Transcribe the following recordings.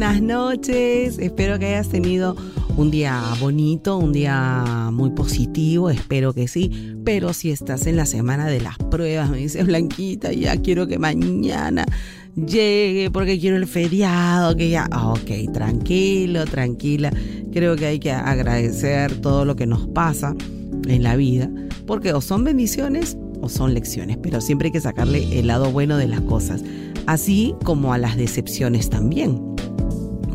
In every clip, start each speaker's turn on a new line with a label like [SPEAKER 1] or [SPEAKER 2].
[SPEAKER 1] Buenas noches. Espero que hayas tenido un día bonito, un día muy positivo, espero que sí. Pero si estás en la semana de las pruebas, me dice Blanquita, ya quiero que mañana llegue porque quiero el feriado, que ya, ah, ok, tranquilo, tranquila. Creo que hay que agradecer todo lo que nos pasa en la vida, porque o son bendiciones o son lecciones, pero siempre hay que sacarle el lado bueno de las cosas, así como a las decepciones también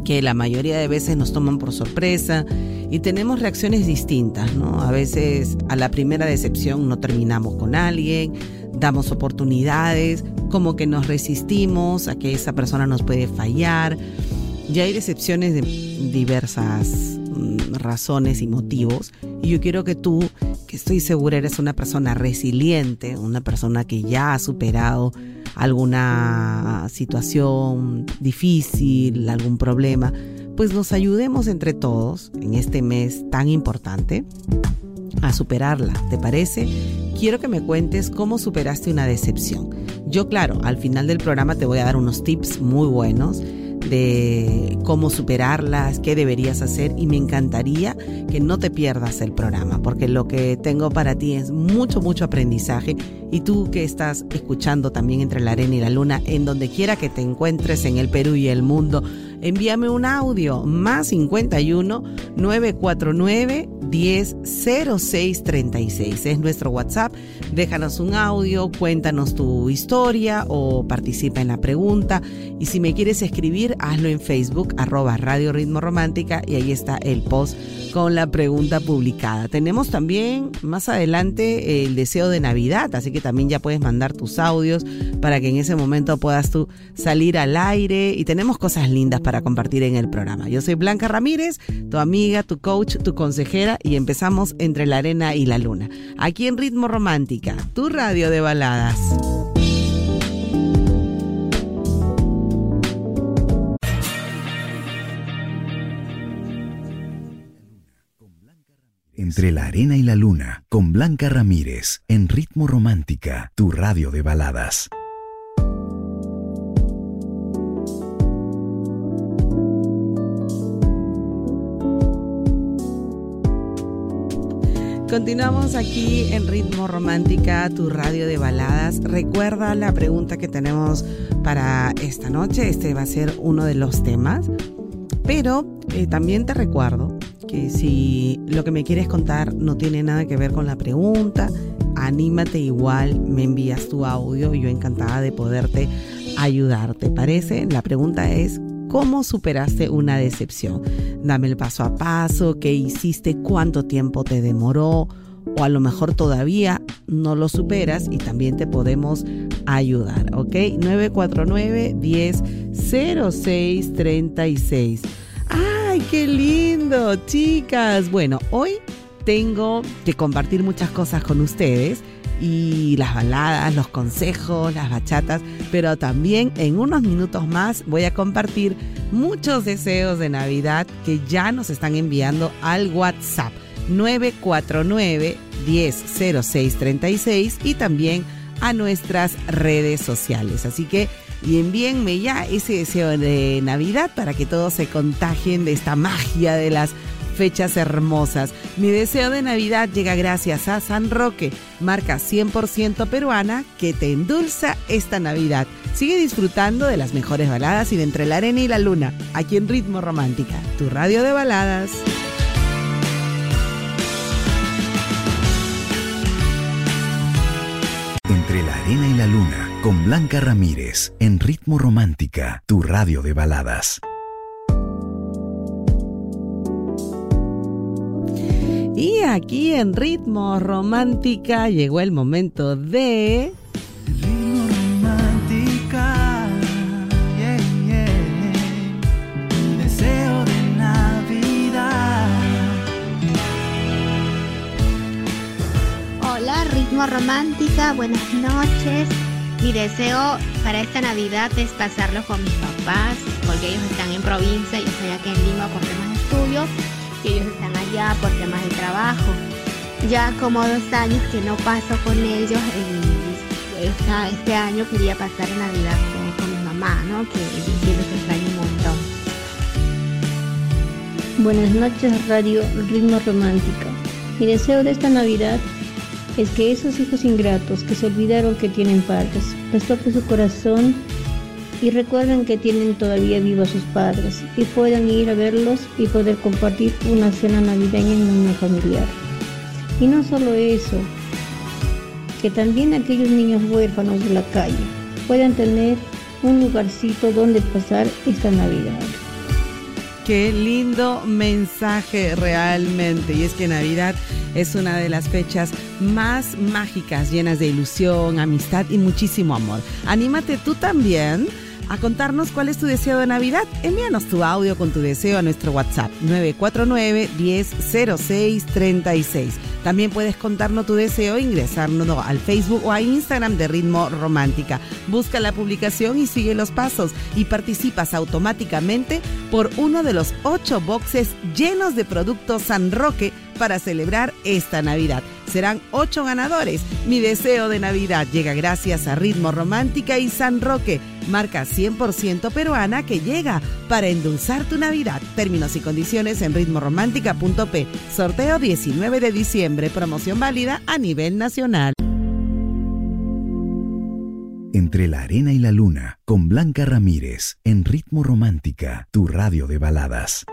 [SPEAKER 1] que la mayoría de veces nos toman por sorpresa y tenemos reacciones distintas, ¿no? A veces a la primera decepción no terminamos con alguien, damos oportunidades, como que nos resistimos a que esa persona nos puede fallar. Ya hay decepciones de diversas mm, razones y motivos y yo quiero que tú, que estoy segura eres una persona resiliente, una persona que ya ha superado alguna situación difícil, algún problema, pues nos ayudemos entre todos en este mes tan importante a superarla. ¿Te parece? Quiero que me cuentes cómo superaste una decepción. Yo, claro, al final del programa te voy a dar unos tips muy buenos de cómo superarlas, qué deberías hacer y me encantaría que no te pierdas el programa porque lo que tengo para ti es mucho, mucho aprendizaje y tú que estás escuchando también entre la arena y la luna, en donde quiera que te encuentres en el Perú y el mundo, envíame un audio más 51 949 100636. Es nuestro WhatsApp. Déjanos un audio, cuéntanos tu historia o participa en la pregunta. Y si me quieres escribir, hazlo en Facebook, arroba Radio Ritmo Romántica, y ahí está el post con la pregunta publicada. Tenemos también más adelante el deseo de Navidad, así que también ya puedes mandar tus audios para que en ese momento puedas tú salir al aire y tenemos cosas lindas para compartir en el programa. Yo soy Blanca Ramírez, tu amiga, tu coach, tu consejera y empezamos entre la arena y la luna. Aquí en Ritmo Romántica, tu radio de baladas.
[SPEAKER 2] Entre la arena y la luna, con Blanca Ramírez, en Ritmo Romántica, tu radio de baladas.
[SPEAKER 1] Continuamos aquí en Ritmo Romántica, tu radio de baladas. Recuerda la pregunta que tenemos para esta noche. Este va a ser uno de los temas. Pero eh, también te recuerdo que si lo que me quieres contar no tiene nada que ver con la pregunta, anímate igual, me envías tu audio, yo encantada de poderte ayudar. ¿Te parece? La pregunta es, ¿cómo superaste una decepción? Dame el paso a paso, qué hiciste, cuánto tiempo te demoró o a lo mejor todavía no lo superas y también te podemos ayudar, ¿ok? 949 10 06 36 qué lindo, chicas! Bueno, hoy tengo que compartir muchas cosas con ustedes y las baladas, los consejos, las bachatas, pero también en unos minutos más voy a compartir muchos deseos de Navidad que ya nos están enviando al WhatsApp 949 100636 y también a nuestras redes sociales. Así que envíenme ya ese deseo de Navidad para que todos se contagien de esta magia de las fechas hermosas. Mi deseo de Navidad llega gracias a San Roque, marca 100% peruana que te endulza esta Navidad. Sigue disfrutando de las mejores baladas y de Entre la Arena y la Luna, aquí en Ritmo Romántica, tu radio de baladas.
[SPEAKER 2] Entre la Arena y la Luna con Blanca Ramírez en Ritmo Romántica, tu radio de baladas.
[SPEAKER 1] Y aquí en Ritmo Romántica llegó el momento de...
[SPEAKER 3] Ritmo romántica, yeah, yeah. Deseo de Navidad.
[SPEAKER 4] Hola, Ritmo Romántica, buenas noches. Mi deseo para esta Navidad es pasarlo con mis papás, porque ellos están en provincia, yo estoy aquí en Lima por temas de estudios, ellos están allá por temas de trabajo. Ya como dos años que no paso con ellos, y esta- este año quería pasar Navidad con, con mi mamá, ¿no? Que sí los extraño un montón.
[SPEAKER 5] Buenas noches, Radio Ritmo Romántica. Mi deseo de esta Navidad es que esos hijos ingratos que se olvidaron que tienen padres, les toque su corazón y recuerden que tienen todavía vivos sus padres y puedan ir a verlos y poder compartir una cena navideña en unión familiar. Y no solo eso, que también aquellos niños huérfanos de la calle puedan tener un lugarcito donde pasar esta Navidad.
[SPEAKER 1] Qué lindo mensaje realmente. Y es que Navidad es una de las fechas más mágicas, llenas de ilusión, amistad y muchísimo amor. Anímate tú también a contarnos cuál es tu deseo de Navidad. Envíanos tu audio con tu deseo a nuestro WhatsApp 949-100636. También puedes contarnos tu deseo ingresando al Facebook o a Instagram de Ritmo Romántica. Busca la publicación y sigue los pasos y participas automáticamente por uno de los ocho boxes llenos de productos San Roque para celebrar esta Navidad. Serán ocho ganadores. Mi deseo de Navidad llega gracias a Ritmo Romántica y San Roque, marca 100% peruana que llega para endulzar tu Navidad. Términos y condiciones en ritmoromántica.p. Sorteo 19 de diciembre, promoción válida a nivel nacional.
[SPEAKER 2] Entre la arena y la luna, con Blanca Ramírez, en Ritmo Romántica, tu radio de baladas.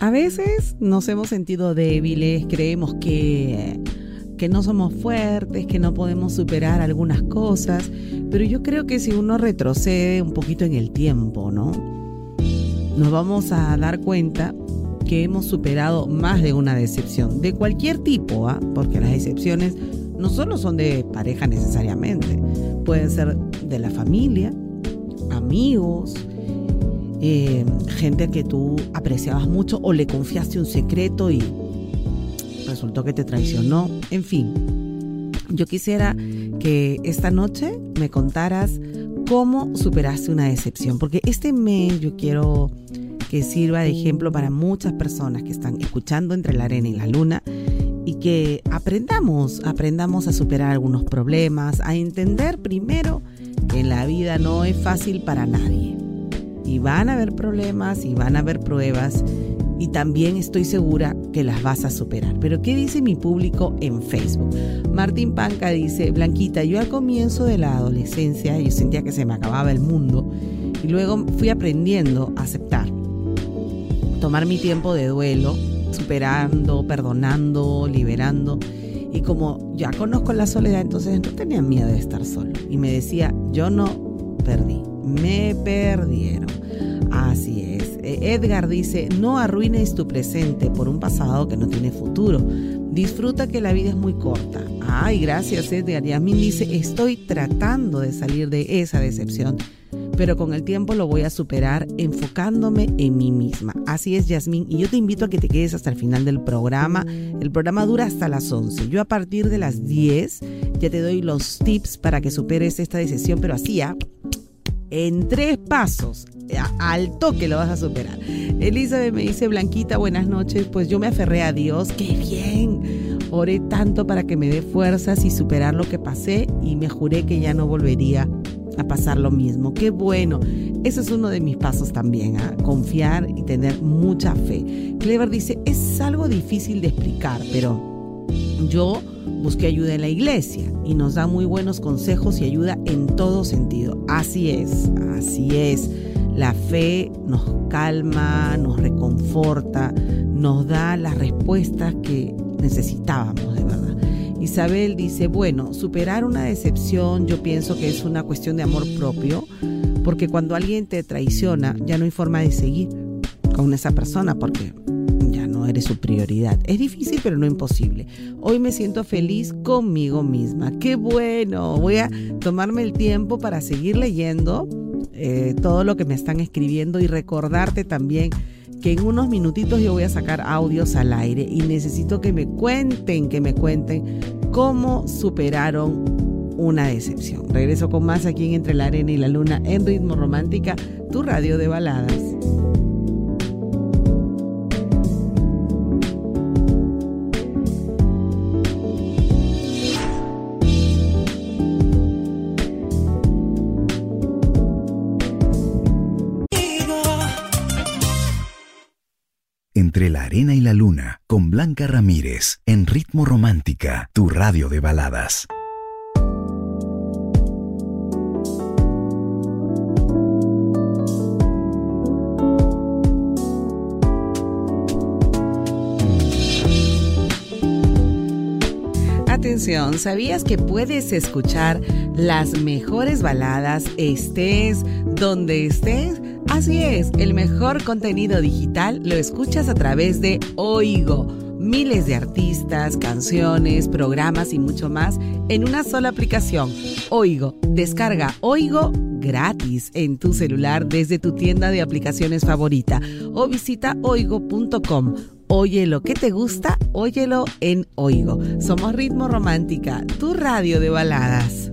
[SPEAKER 1] A veces nos hemos sentido débiles, creemos que, que no somos fuertes, que no podemos superar algunas cosas, pero yo creo que si uno retrocede un poquito en el tiempo, ¿no? Nos vamos a dar cuenta que hemos superado más de una decepción, de cualquier tipo, ¿ah? porque las decepciones no solo son de pareja necesariamente, pueden ser de la familia, amigos, eh, gente que tú apreciabas mucho o le confiaste un secreto y resultó que te traicionó. En fin, yo quisiera que esta noche me contaras cómo superaste una decepción, porque este mes yo quiero que sirva de ejemplo para muchas personas que están escuchando entre la arena y la luna y que aprendamos, aprendamos a superar algunos problemas, a entender primero que la vida no es fácil para nadie y van a haber problemas y van a haber pruebas y también estoy segura que las vas a superar. Pero ¿qué dice mi público en Facebook? Martín Panca dice, Blanquita, yo al comienzo de la adolescencia yo sentía que se me acababa el mundo y luego fui aprendiendo a aceptar, tomar mi tiempo de duelo, superando, perdonando, liberando. Y como ya conozco la soledad, entonces no tenía miedo de estar solo. Y me decía, yo no perdí, me perdieron. Así es. Eh, Edgar dice, no arruines tu presente por un pasado que no tiene futuro. Disfruta que la vida es muy corta. Ay, gracias Edgar. Yasmin dice, estoy tratando de salir de esa decepción, pero con el tiempo lo voy a superar enfocándome en mí misma. Así es, Yasmin. Y yo te invito a que te quedes hasta el final del programa. El programa dura hasta las 11. Yo a partir de las 10 ya te doy los tips para que superes esta decepción, pero así ya en tres pasos. Al toque lo vas a superar. Elizabeth me dice, Blanquita, buenas noches. Pues yo me aferré a Dios. ¡Qué bien! Oré tanto para que me dé fuerzas y superar lo que pasé y me juré que ya no volvería a pasar lo mismo. Qué bueno. Ese es uno de mis pasos también, a ¿ah? confiar y tener mucha fe. Clever dice, es algo difícil de explicar, pero yo busqué ayuda en la iglesia y nos da muy buenos consejos y ayuda en todo sentido. Así es, así es. La fe nos calma, nos reconforta, nos da las respuestas que necesitábamos de verdad. Isabel dice, bueno, superar una decepción yo pienso que es una cuestión de amor propio, porque cuando alguien te traiciona ya no hay forma de seguir con esa persona porque eres su prioridad. Es difícil pero no imposible. Hoy me siento feliz conmigo misma. Qué bueno. Voy a tomarme el tiempo para seguir leyendo eh, todo lo que me están escribiendo y recordarte también que en unos minutitos yo voy a sacar audios al aire y necesito que me cuenten, que me cuenten cómo superaron una decepción. Regreso con más aquí en Entre la Arena y la Luna en Ritmo Romántica, tu radio de baladas.
[SPEAKER 2] Entre la arena y la luna, con Blanca Ramírez, en Ritmo Romántica, tu radio de baladas.
[SPEAKER 1] Atención, ¿sabías que puedes escuchar las mejores baladas estés donde estés? Así es, el mejor contenido digital lo escuchas a través de Oigo. Miles de artistas, canciones, programas y mucho más en una sola aplicación. Oigo, descarga Oigo gratis en tu celular desde tu tienda de aplicaciones favorita o visita oigo.com. Oye lo que te gusta, óyelo en Oigo. Somos Ritmo Romántica, tu radio de baladas.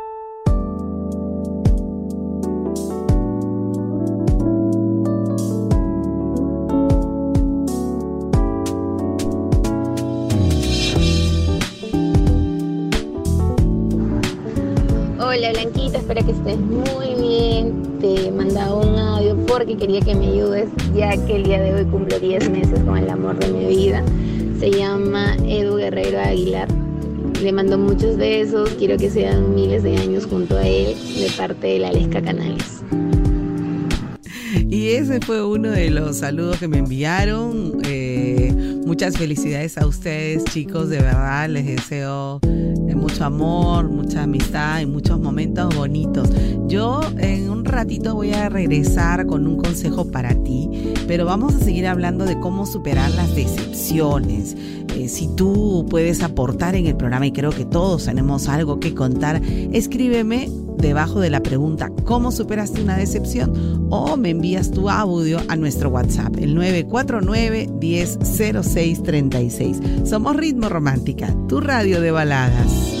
[SPEAKER 6] Hola Blanquita, espero que estés muy bien. Te mandaba un audio porque quería que me ayudes ya que el día de hoy cumplo 10 meses con el amor de mi vida. Se llama Edu Guerrero Aguilar. Le mando muchos besos, quiero que sean miles de años junto a él de parte de la Lesca Canales.
[SPEAKER 1] Y ese fue uno de los saludos que me enviaron. Eh, muchas felicidades a ustedes, chicos. De verdad, les deseo mucho amor, mucha amistad y muchos momentos bonitos. Yo en un ratito voy a regresar con un consejo para ti, pero vamos a seguir hablando de cómo superar las decepciones. Eh, si tú puedes aportar en el programa y creo que todos tenemos algo que contar, escríbeme debajo de la pregunta ¿Cómo superaste una decepción? o me envías tu audio a nuestro WhatsApp, el 949-100636. Somos Ritmo Romántica, tu radio de baladas.